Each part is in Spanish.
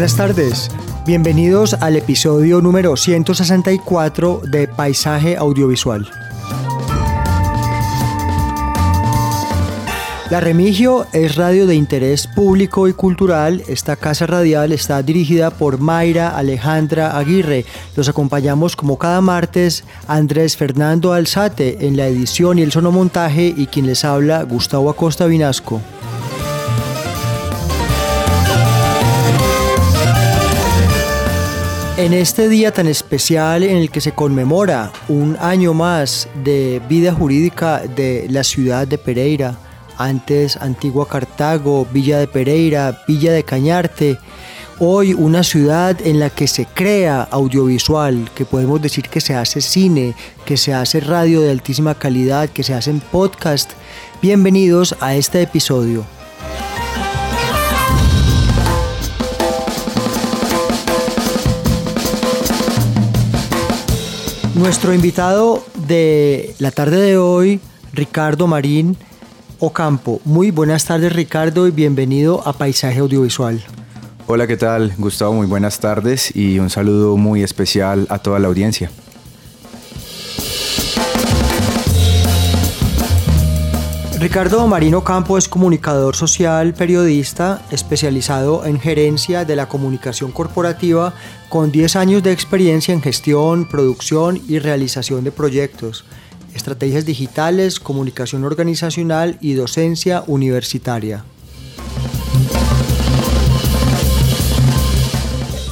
Buenas tardes, bienvenidos al episodio número 164 de Paisaje Audiovisual. La Remigio es radio de interés público y cultural. Esta casa radial está dirigida por Mayra Alejandra Aguirre. Los acompañamos como cada martes Andrés Fernando Alzate en la edición y el sonomontaje y quien les habla Gustavo Acosta Vinasco. En este día tan especial en el que se conmemora un año más de vida jurídica de la ciudad de Pereira, antes Antigua Cartago, Villa de Pereira, Villa de Cañarte, hoy una ciudad en la que se crea audiovisual, que podemos decir que se hace cine, que se hace radio de altísima calidad, que se hacen podcast. Bienvenidos a este episodio. Nuestro invitado de la tarde de hoy, Ricardo Marín Ocampo. Muy buenas tardes Ricardo y bienvenido a Paisaje Audiovisual. Hola, ¿qué tal? Gustavo, muy buenas tardes y un saludo muy especial a toda la audiencia. Ricardo Marino Campo es comunicador social, periodista, especializado en gerencia de la comunicación corporativa, con 10 años de experiencia en gestión, producción y realización de proyectos, estrategias digitales, comunicación organizacional y docencia universitaria.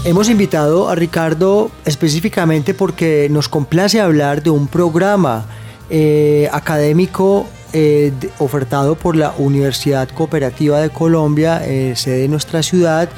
Hemos invitado a Ricardo específicamente porque nos complace hablar de un programa eh, académico eh, ofertado por la Universidad Cooperativa de Colombia, eh, sede de nuestra ciudad,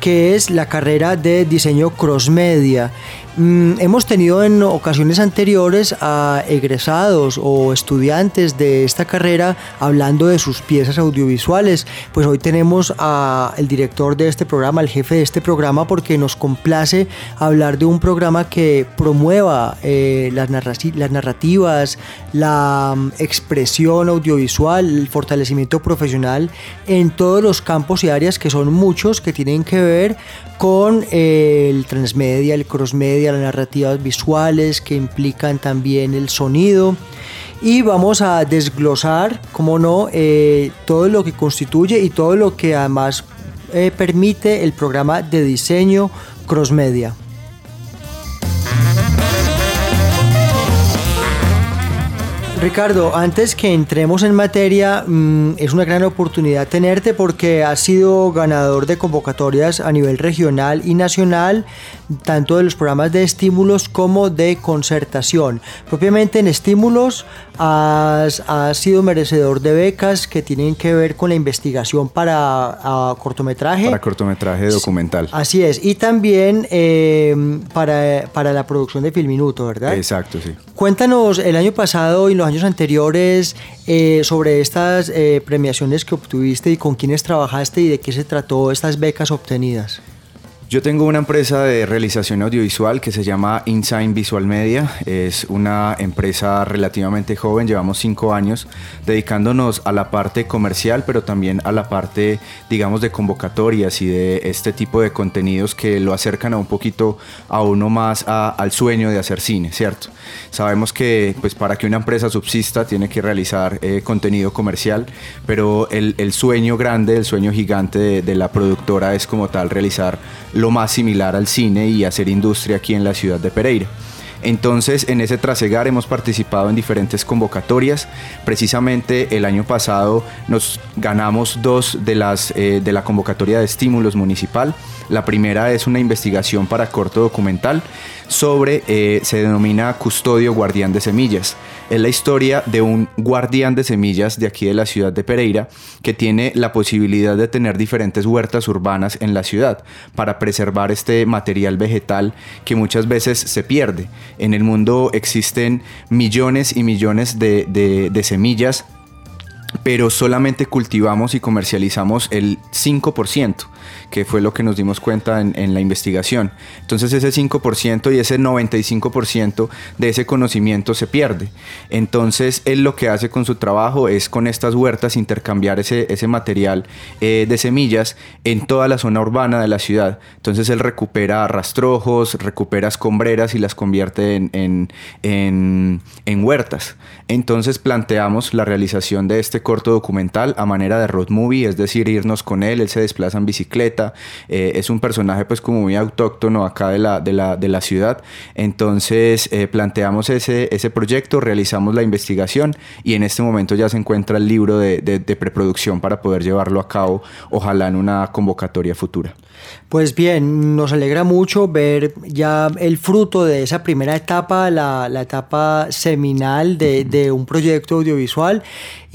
que es la carrera de diseño cross media. Mm, hemos tenido en ocasiones anteriores a egresados o estudiantes de esta carrera hablando de sus piezas audiovisuales. Pues hoy tenemos al director de este programa, al jefe de este programa, porque nos complace hablar de un programa que promueva eh, las, las narrativas, la mm, expresión audiovisual, el fortalecimiento profesional en todos los campos y áreas que son muchos que tienen que ver con eh, el transmedia, el crossmedia, las narrativas visuales que implican también el sonido. Y vamos a desglosar, como no, eh, todo lo que constituye y todo lo que además eh, permite el programa de diseño crossmedia. Ricardo, antes que entremos en materia, mm, es una gran oportunidad tenerte porque has sido ganador de convocatorias a nivel regional y nacional, tanto de los programas de estímulos como de concertación. Propiamente en estímulos has, has sido merecedor de becas que tienen que ver con la investigación para cortometraje. Para cortometraje documental. Así es, y también eh, para, para la producción de Filminuto, ¿verdad? Exacto, sí. Cuéntanos el año pasado y años anteriores eh, sobre estas eh, premiaciones que obtuviste y con quiénes trabajaste y de qué se trató estas becas obtenidas. Yo tengo una empresa de realización audiovisual que se llama Insign Visual Media. Es una empresa relativamente joven, llevamos cinco años dedicándonos a la parte comercial, pero también a la parte, digamos, de convocatorias y de este tipo de contenidos que lo acercan a un poquito a uno más al sueño de hacer cine, ¿cierto? Sabemos que pues para que una empresa subsista tiene que realizar eh, contenido comercial, pero el, sueño grande, el sueño gigante de, de la productora es como tal realizar lo más similar al cine y hacer industria aquí en la ciudad de Pereira. Entonces, en ese trasegar hemos participado en diferentes convocatorias. Precisamente el año pasado nos ganamos dos de las eh, de la convocatoria de estímulos municipal. La primera es una investigación para corto documental sobre, eh, se denomina Custodio Guardián de Semillas. Es la historia de un guardián de semillas de aquí de la ciudad de Pereira que tiene la posibilidad de tener diferentes huertas urbanas en la ciudad para preservar este material vegetal que muchas veces se pierde. En el mundo existen millones y millones de, de semillas pero solamente cultivamos y comercializamos el 5% que fue lo que nos dimos cuenta en, la investigación. Entonces ese 5% y ese 95% de ese conocimiento se pierde. Entonces él lo que hace con su trabajo es con estas huertas intercambiar ese, ese material eh, de semillas en toda la zona urbana de la ciudad. Entonces él recupera rastrojos, recupera escombreras y las convierte en, en, en huertas. Entonces planteamos la realización de este corto documental a manera de road movie, es decir, irnos con él, él se desplaza en bicicleta, eh, es un personaje pues como muy autóctono acá de la, de la, de la ciudad. Entonces eh, planteamos ese, ese proyecto, realizamos la investigación y en este momento ya se encuentra el libro de, de, de preproducción para poder llevarlo a cabo, ojalá en una convocatoria futura. Pues bien, nos alegra mucho ver ya el fruto de esa primera etapa, la, la etapa seminal de, de, un proyecto audiovisual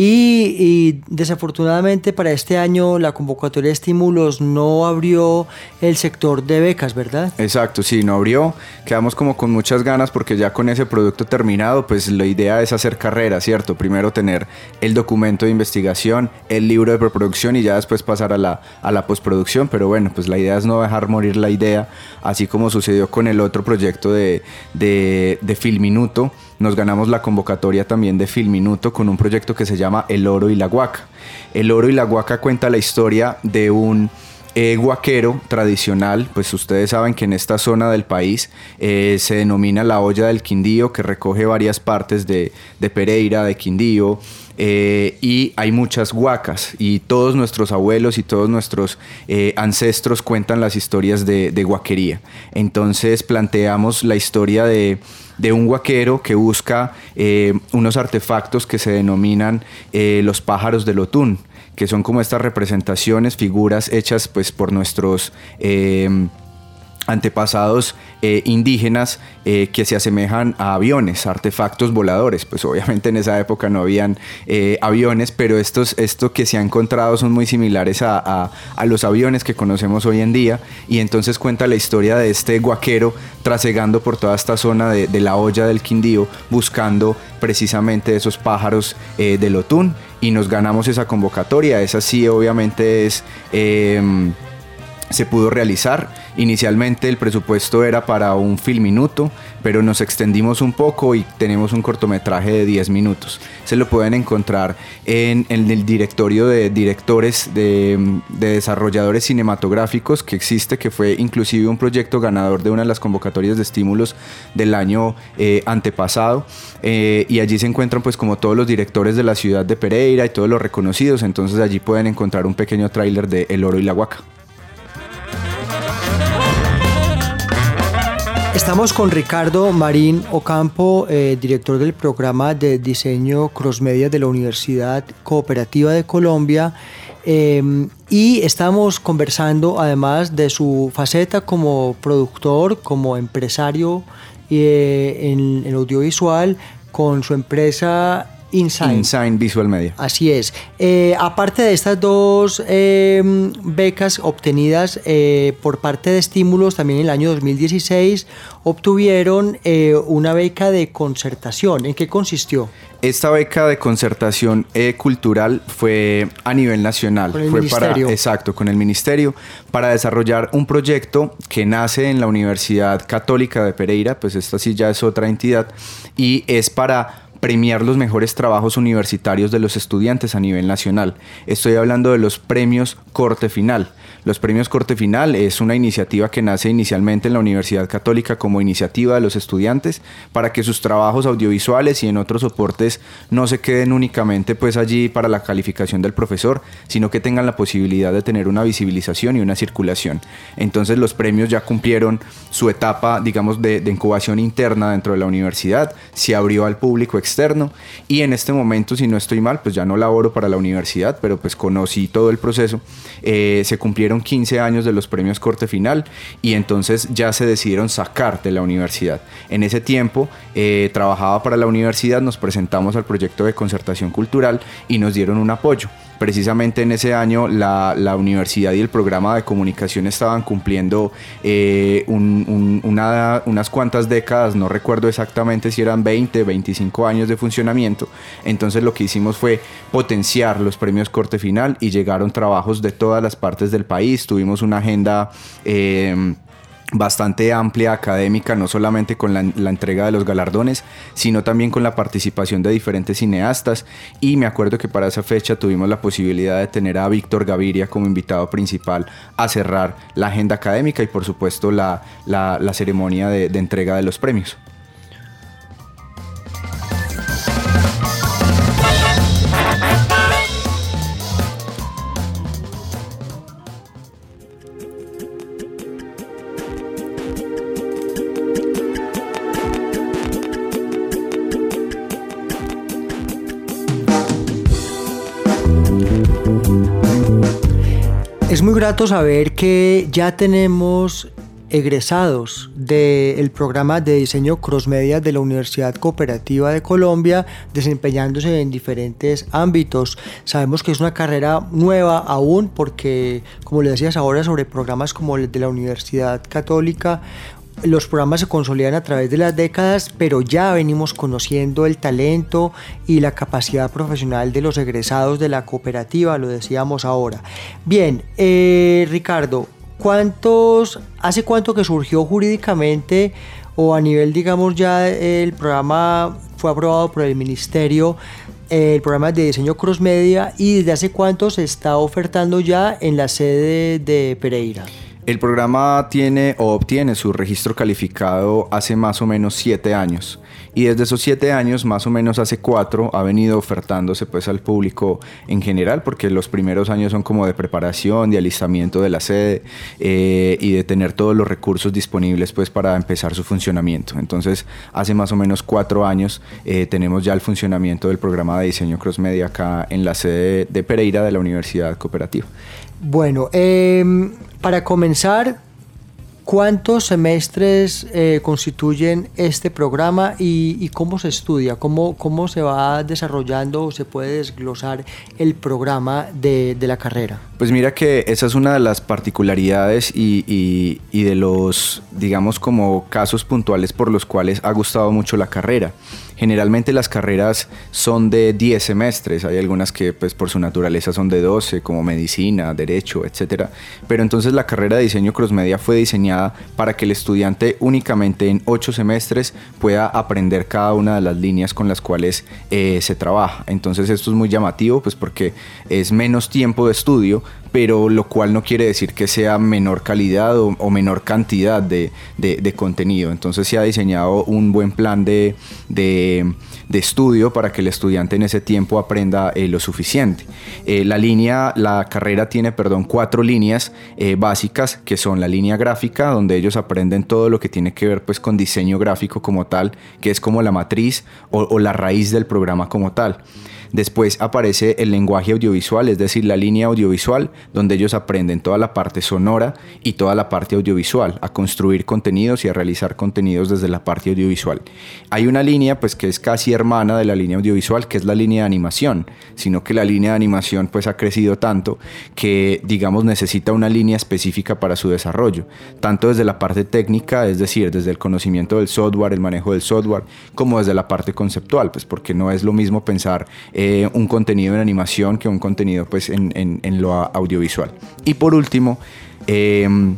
y, desafortunadamente para este año la convocatoria de estímulos no abrió el sector de becas, ¿verdad? Exacto, sí, no abrió. Quedamos como con muchas ganas porque ya con ese producto terminado, pues la idea es hacer carrera, ¿cierto? Primero tener el documento de investigación, el libro de preproducción y ya después pasar a la, a la postproducción, pero bueno, pues la idea es no dejar morir la idea, así como sucedió con el otro proyecto de, de, de Filminuto nos ganamos la convocatoria también de Filminuto con un proyecto que se llama El Oro y la Guaca. El Oro y la Guaca cuenta la historia de un eh, guaquero tradicional, pues ustedes saben que en esta zona del país eh, se denomina la olla del Quindío, que recoge varias partes de, Pereira, de Quindío, eh, y hay muchas huacas, y todos nuestros abuelos y todos nuestros ancestros cuentan las historias de, de guaquería. Entonces planteamos la historia de de un guaquero que busca eh, unos artefactos que se denominan eh, los pájaros del Otún, que son como estas representaciones, figuras hechas pues por nuestros eh, antepasados eh, indígenas eh, que se asemejan a aviones, artefactos voladores. Pues obviamente en esa época no habían eh, aviones, pero estos, esto que se ha encontrado son muy similares a, los aviones que conocemos hoy en día. Y entonces cuenta la historia de este guaquero trasegando por toda esta zona de, de la olla del Quindío, buscando precisamente esos pájaros del Otún. Y nos ganamos esa convocatoria. Esa sí obviamente es se pudo realizar. Inicialmente el presupuesto era para un film minuto, pero nos extendimos un poco y tenemos un cortometraje de 10 minutos. Se lo pueden encontrar en, el directorio de directores de, desarrolladores cinematográficos que existe, que fue inclusive un proyecto ganador de una de las convocatorias de estímulos del año eh, antepasado. Eh, y allí se encuentran pues como todos los directores de la ciudad de Pereira y todos los reconocidos, entonces allí pueden encontrar un pequeño tráiler de El Oro y la Huaca. Estamos con Ricardo Marín Ocampo, eh, director del programa de diseño crossmedia de la Universidad Cooperativa de Colombia. Em, y estamos conversando además de su faceta como productor, como empresario eh, en, en audiovisual, con su empresa InSign. InSign Visual Media. Así es. Eh, aparte de estas dos em, becas obtenidas eh, por parte de estímulos, también en el año 2016 obtuvieron eh, una beca de concertación. ¿En qué consistió? Esta beca de concertación cultural fue a nivel nacional. Con el fue ministerio. para exacto, con el ministerio para desarrollar un proyecto que nace en la Universidad Católica de Pereira, pues esta sí ya es otra entidad y es para premiar los mejores trabajos universitarios de los estudiantes a nivel nacional. Estoy hablando de los premios corte final. Los premios corte final es una iniciativa que nace inicialmente en la Universidad Católica como iniciativa de los estudiantes para que sus trabajos audiovisuales y en otros soportes no se queden únicamente pues allí para la calificación del profesor, sino que tengan la posibilidad de tener una visibilización y una circulación. Entonces los premios ya cumplieron su etapa, digamos, de, de incubación interna dentro de la universidad, se abrió al público externo y en este momento, si no estoy mal, pues ya no laboro para la universidad, pero pues conocí todo el proceso, eh, se cumplieron 15 años de los premios corte final y entonces ya se decidieron sacar de la universidad. En ese tiempo eh, trabajaba para la universidad, nos presentamos al proyecto de concertación cultural y nos dieron un apoyo. Precisamente en ese año la, la universidad y el programa de comunicación estaban cumpliendo eh, un- un- una- unas cuantas décadas, no recuerdo exactamente si eran 20, 25 años de funcionamiento. Entonces lo que hicimos fue potenciar los premios corte final y llegaron trabajos de todas las partes del país. Tuvimos una agenda... eh, bastante amplia académica, no solamente con la, entrega de los galardones, sino también con la participación de diferentes cineastas. Y me acuerdo que para esa fecha tuvimos la posibilidad de tener a Víctor Gaviria como invitado principal a cerrar la agenda académica y por supuesto la, la- ceremonia de entrega de los premios. Grato saber que ya tenemos egresados del programa de diseño crossmedia de la Universidad Cooperativa de Colombia desempeñándose en diferentes ámbitos. Sabemos que es una carrera nueva aún porque, como le decías ahora, sobre programas como el de la Universidad Católica, los programas se consolidan a través de las décadas, pero ya venimos conociendo el talento y la capacidad profesional de los egresados de la cooperativa, lo decíamos ahora. Bien, eh, Ricardo, ¿cuántos, hace cuánto que surgió jurídicamente o a nivel, digamos, ya el programa fue aprobado por el ministerio? El programa de diseño cross media y desde hace cuánto se está ofertando ya en la sede de Pereira. El programa tiene o obtiene su registro calificado hace más o menos siete años y desde esos siete años, más o menos hace cuatro, ha venido ofertándose pues al público en general porque los primeros años son como de preparación, de alistamiento de la sede eh, y de tener todos los recursos disponibles pues para empezar su funcionamiento. Entonces, hace más o menos cuatro años eh, tenemos ya el funcionamiento del programa de diseño cross media acá en la sede de Pereira de la Universidad Cooperativa. Bueno, em, para comenzar, ¿cuántos semestres eh, constituyen este programa y, cómo se estudia? ¿Cómo, ¿Cómo se va desarrollando o se puede desglosar el programa de, de la carrera? Pues mira que esa es una de las particularidades y, y- y de los, digamos, como casos puntuales por los cuales ha gustado mucho la carrera. Generalmente las carreras son de 10 semestres, hay algunas que pues por su naturaleza son de 12, como medicina, derecho, etc. Pero entonces la carrera de diseño crossmedia fue diseñada para que el estudiante únicamente en 8 semestres pueda aprender cada una de las líneas con las cuales eh, se trabaja. Entonces esto es muy llamativo pues porque es menos tiempo de estudio, pero lo cual no quiere decir que sea menor calidad o, menor cantidad de, de- contenido. Entonces se ha diseñado un buen plan de, de- estudio para que el estudiante en ese tiempo aprenda eh, lo suficiente. Eh, la línea, la carrera tiene, perdón, cuatro líneas eh, básicas que son la línea gráfica, donde ellos aprenden todo lo que tiene que ver pues con diseño gráfico como tal, que es como la matriz o la raíz del programa como tal. Después aparece el lenguaje audiovisual, es decir, la línea audiovisual, donde ellos aprenden toda la parte sonora y toda la parte audiovisual, a construir contenidos y a realizar contenidos desde la parte audiovisual. Hay una línea pues que es casi hermana de la línea audiovisual, que es la línea de animación, sino que la línea de animación pues ha crecido tanto que digamos necesita una línea específica para su desarrollo, tanto desde la parte técnica, es decir, desde el conocimiento del software, el manejo del software, como desde la parte conceptual, pues porque no es lo mismo pensar un contenido en animación que un contenido pues en, en, lo audiovisual. Y por último, em,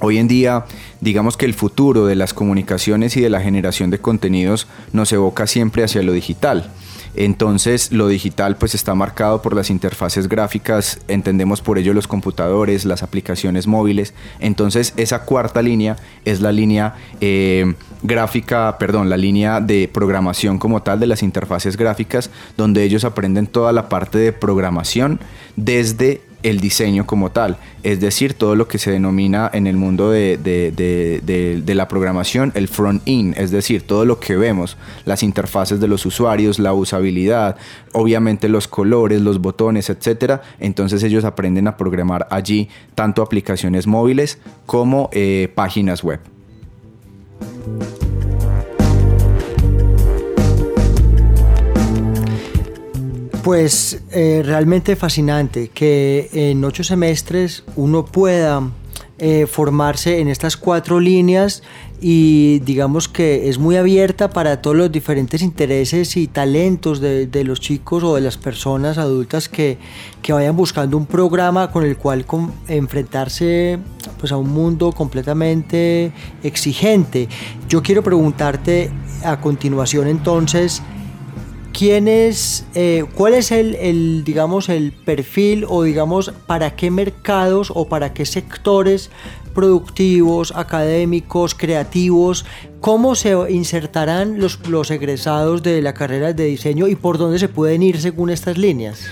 Hoy en día, digamos que el futuro de las comunicaciones y de la generación de contenidos nos evoca siempre hacia lo digital. Entonces lo digital pues está marcado por las interfaces gráficas, entendemos por ello los computadores, las aplicaciones móviles. Entonces esa cuarta línea es la línea eh, gráfica, perdón, la línea de programación como tal de las interfaces gráficas, donde ellos aprenden toda la parte de programación desde el diseño como tal, es decir, todo lo que se denomina en el mundo de, la programación el front-end, es decir, todo lo que vemos, las interfaces de los usuarios, la usabilidad, obviamente los colores, los botones, etc. Entonces ellos aprenden a programar allí tanto aplicaciones móviles como eh, páginas web. Pues eh, realmente fascinante que en ocho semestres uno pueda eh, formarse en estas cuatro líneas y digamos que es muy abierta para todos los diferentes intereses y talentos de, los chicos o de las personas adultas que, que, vayan buscando un programa con el cual enfrentarse pues, a un mundo completamente exigente. Yo quiero preguntarte a continuación entonces, ¿quién eh, cuál es el, digamos, el perfil o digamos para qué mercados o para qué sectores productivos, académicos, creativos, cómo se insertarán los, los egresados de la carrera de diseño y por dónde se pueden ir según estas líneas?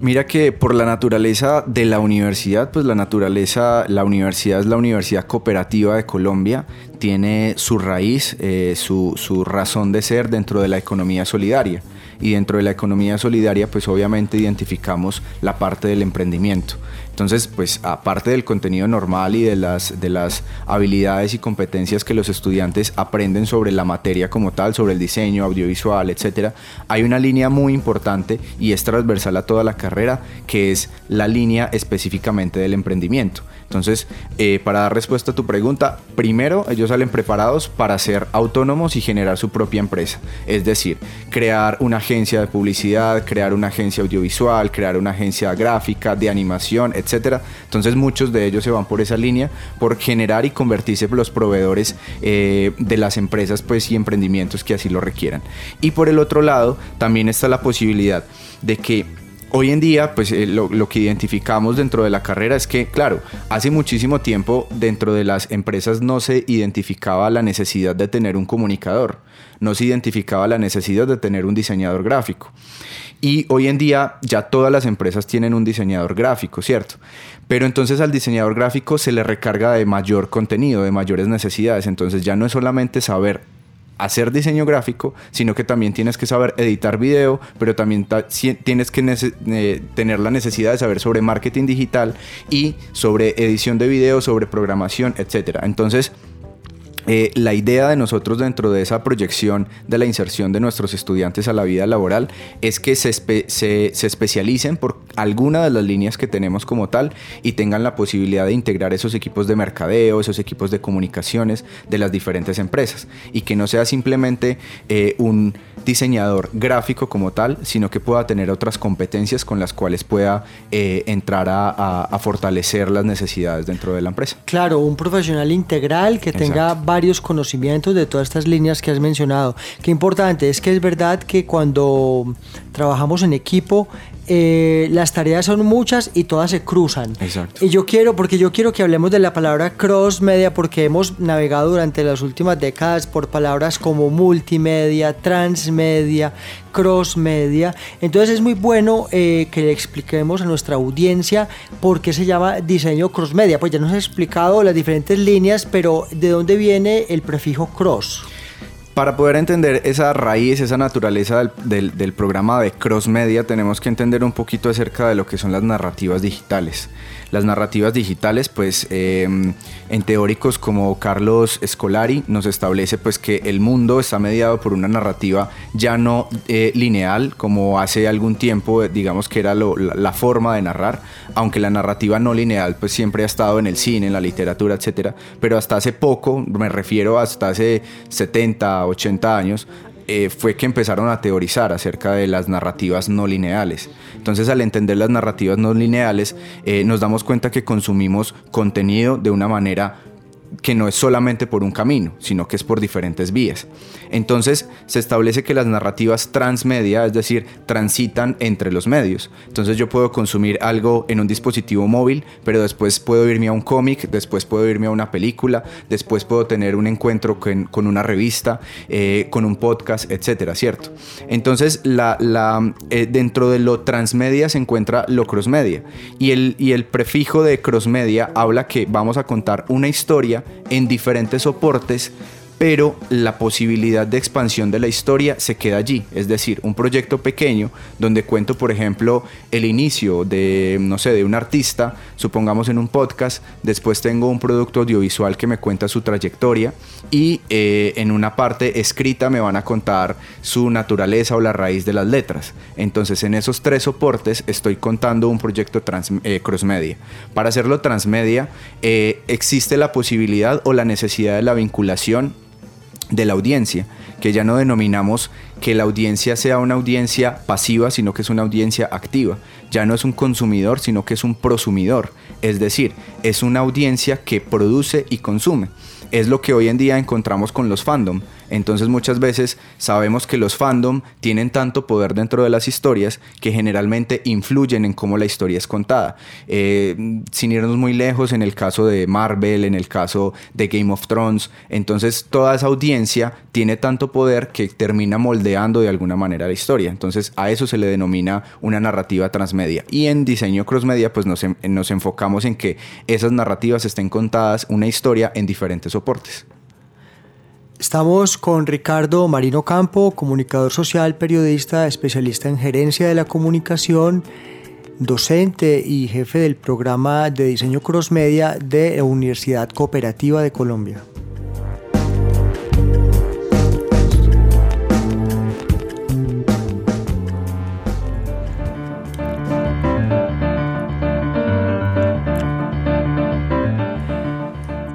Mira que por la naturaleza de la universidad, pues la naturaleza, la universidad es la Universidad Cooperativa de Colombia, tiene su raíz, eh, su, razón de ser dentro de la economía solidaria y dentro de la economía solidaria pues obviamente identificamos la parte del emprendimiento. Entonces, pues aparte del contenido normal y de las, de las habilidades y competencias que los estudiantes aprenden sobre la materia como tal, sobre el diseño audiovisual, etcétera, hay una línea muy importante y es transversal a toda la carrera, que es la línea específicamente del emprendimiento. Entonces, eh, para dar respuesta a tu pregunta, primero ellos salen preparados para ser autónomos y generar su propia empresa. Es decir, crear una agencia de publicidad, crear una agencia audiovisual, crear una agencia gráfica, de animación, etc. Entonces muchos de ellos se van por esa línea, por generar y convertirse en los proveedores eh, de las empresas pues, y emprendimientos que así lo requieran. Y por el otro lado, también está la posibilidad de que Hoy en día, pues eh, lo, que identificamos dentro de la carrera es que, claro, hace muchísimo tiempo dentro de las empresas no se identificaba la necesidad de tener un comunicador, no se identificaba la necesidad de tener un diseñador gráfico. Y hoy en día ya todas las empresas tienen un diseñador gráfico, ¿cierto? Pero entonces al diseñador gráfico se le recarga de mayor contenido, de mayores necesidades. Entonces ya no es solamente saber hacer diseño gráfico, sino que también tienes que saber editar video, pero también tienes que tener la necesidad de saber sobre marketing digital y sobre edición de video, sobre programación, etc. Entonces, eh, la idea de nosotros dentro de esa proyección de la inserción de nuestros estudiantes a la vida laboral es que se, se, especialicen por alguna de las líneas que tenemos como tal y tengan la posibilidad de integrar esos equipos de mercadeo, esos equipos de comunicaciones de las diferentes empresas. Y que no sea simplemente eh, un diseñador gráfico como tal, sino que pueda tener otras competencias con las cuales pueda eh, entrar a, fortalecer las necesidades dentro de la empresa. Claro, un profesional integral que tenga varios conocimientos de todas estas líneas que has mencionado. Qué importante, es que es verdad que cuando trabajamos en equipo, eh, las tareas son muchas y todas se cruzan. Exacto. Y yo quiero, porque yo quiero que hablemos de la palabra cross media, porque hemos navegado durante las últimas décadas por palabras como multimedia, transmedia, cross media. Entonces es muy bueno eh, que le expliquemos a nuestra audiencia por qué se llama diseño cross media. Pues ya nos ha explicado las diferentes líneas, pero ¿de dónde viene el prefijo cross? Para poder entender esa raíz, esa naturaleza del, programa de Cross Media, tenemos que entender un poquito acerca de lo que son las narrativas digitales. Las narrativas digitales, pues em, en teóricos como Carlos Scolari nos establece pues que el mundo está mediado por una narrativa ya no eh, lineal como hace algún tiempo, digamos que era la, forma de narrar, aunque la narrativa no lineal pues siempre ha estado en el cine, en la literatura, etcétera, pero hasta hace poco, me refiero hasta hace 70, 80 años, eh, fue que empezaron a teorizar acerca de las narrativas no lineales. Entonces al entender las narrativas no lineales eh, nos damos cuenta que consumimos contenido de una manera que no es solamente por un camino, sino que es por diferentes vías. Entonces se establece que las narrativas transmedia, es decir, transitan entre los medios. Entonces yo puedo consumir algo en un dispositivo móvil, pero después puedo irme a un cómic, después puedo irme a una película, después puedo tener un encuentro con, una revista, eh, con un podcast, etcétera, ¿cierto? Entonces eh, dentro de lo transmedia se encuentra lo crossmedia y el prefijo de crossmedia habla que vamos a contar una historia en diferentes soportes pero la posibilidad de expansión de la historia se queda allí. Es decir, un proyecto pequeño donde cuento, por ejemplo, el inicio de, no sé, de un artista, supongamos en un podcast, después tengo un producto audiovisual que me cuenta su trayectoria y eh, en una parte escrita me van a contar su naturaleza o la raíz de las letras. Entonces, en esos tres soportes estoy contando un proyecto trans, eh, crossmedia. Para hacerlo transmedia, eh, existe la posibilidad o la necesidad de la vinculación de la audiencia, que ya no denominamos que la audiencia sea una audiencia pasiva, sino que es una audiencia activa. Ya no es un consumidor, sino que es un prosumidor. Es decir, es una audiencia que produce y consume. Es lo que hoy en día encontramos con los fandom. Entonces muchas veces sabemos que los fandom tienen tanto poder dentro de las historias que generalmente influyen en cómo la historia es contada. Eh, sin irnos muy lejos, en el caso de Marvel, en el caso de Game of Thrones, entonces toda esa audiencia tiene tanto poder que termina moldeando de alguna manera la historia. Entonces a eso se le denomina una narrativa transmedia. Y en diseño crossmedia pues nos, nos enfocamos en que esas narrativas estén contadas una historia en diferentes soportes. Estamos con Ricardo Marino Campo, comunicador social, periodista, especialista en gerencia de la comunicación, docente y jefe del programa de diseño cross media de la Universidad Cooperativa de Colombia.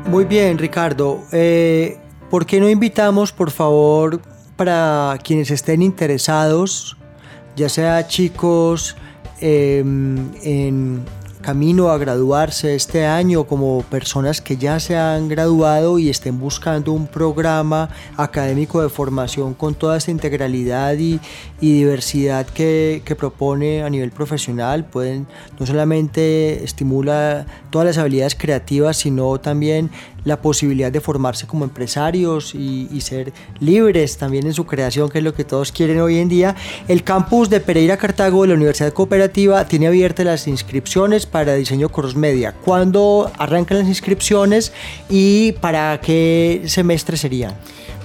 Muy bien, Ricardo. Eh, ¿Por qué no invitamos, por favor, para quienes estén interesados, ya sea chicos em, en camino a graduarse este año como personas que ya se han graduado y estén buscando un programa académico de formación con toda esta integralidad y, diversidad que, que, propone a nivel profesional. Pueden no solamente estimular todas las habilidades creativas, sino también la posibilidad de formarse como empresarios y, ser libres también en su creación, que es lo que todos quieren hoy en día. El campus de Pereira Cartago de la Universidad Cooperativa tiene abiertas las inscripciones para diseño cross media. ¿Cuándo arrancan las inscripciones y para qué semestre serían?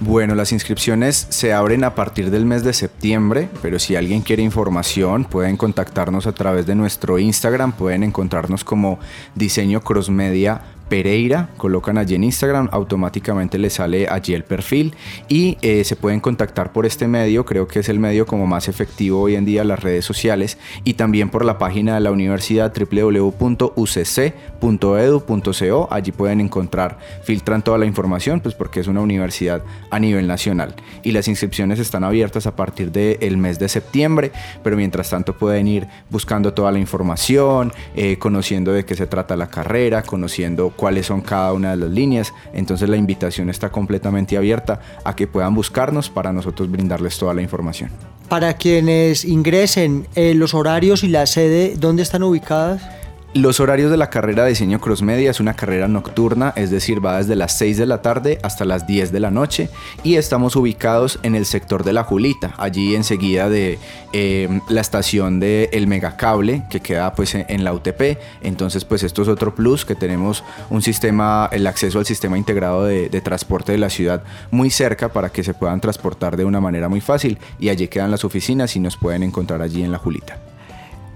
Bueno, las inscripciones se abren a partir del mes de septiembre, pero si alguien quiere información pueden contactarnos a través de nuestro Instagram, pueden encontrarnos como diseño crossmedia Pereira, colocan allí en Instagram, automáticamente les sale allí el perfil y eh, se pueden contactar por este medio, creo que es el medio como más efectivo hoy en día las redes sociales y también por la página de la universidad www.ucc.edu.co, allí pueden encontrar, filtran toda la información, pues porque es una universidad a nivel nacional. Y las inscripciones están abiertas a partir del mes de septiembre, pero mientras tanto pueden ir buscando toda la información, eh, conociendo de qué se trata la carrera, conociendo cuáles son cada una de las líneas. Entonces la invitación está completamente abierta a que puedan buscarnos para nosotros brindarles toda la información. Para quienes ingresen, eh, los horarios y la sede, ¿dónde están ubicadas? Los horarios de la carrera de diseño crossmedia es una carrera nocturna, es decir, va desde las 6 de la tarde hasta las 10 de la noche y estamos ubicados en el sector de la Julita, allí enseguida de em, la estación de El Megacable que queda pues en la UTP. Entonces pues esto es otro plus que tenemos un sistema, el acceso al sistema integrado de, de transporte de la ciudad muy cerca para que se puedan transportar de una manera muy fácil y allí quedan las oficinas y nos pueden encontrar allí en la Julita.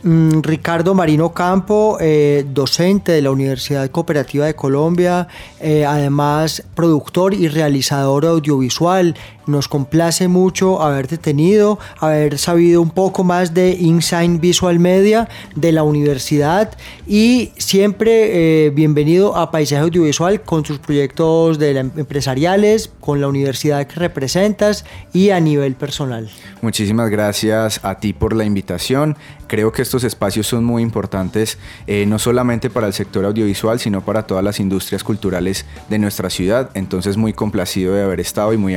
Mm, Ricardo Marino Campo, eh, docente de la Universidad Cooperativa de Colombia, eh, además productor y realizador audiovisual. Nos complace mucho haberte tenido, haber sabido un poco más de Insign Visual Media de la universidad y siempre eh, bienvenido a Paisaje Audiovisual con sus proyectos de empresariales, con la universidad que representas y a nivel personal. Muchísimas gracias a ti por la invitación. Creo que estos espacios son muy importantes, eh, no solamente para el sector audiovisual, sino para todas las industrias culturales de nuestra ciudad. Entonces muy complacido de haber estado y muy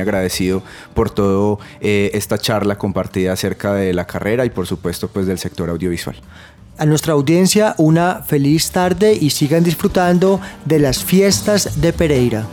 por todo eh, esta charla compartida acerca de la carrera y por supuesto pues del sector audiovisual. A nuestra audiencia una feliz tarde y sigan disfrutando de las fiestas de Pereira.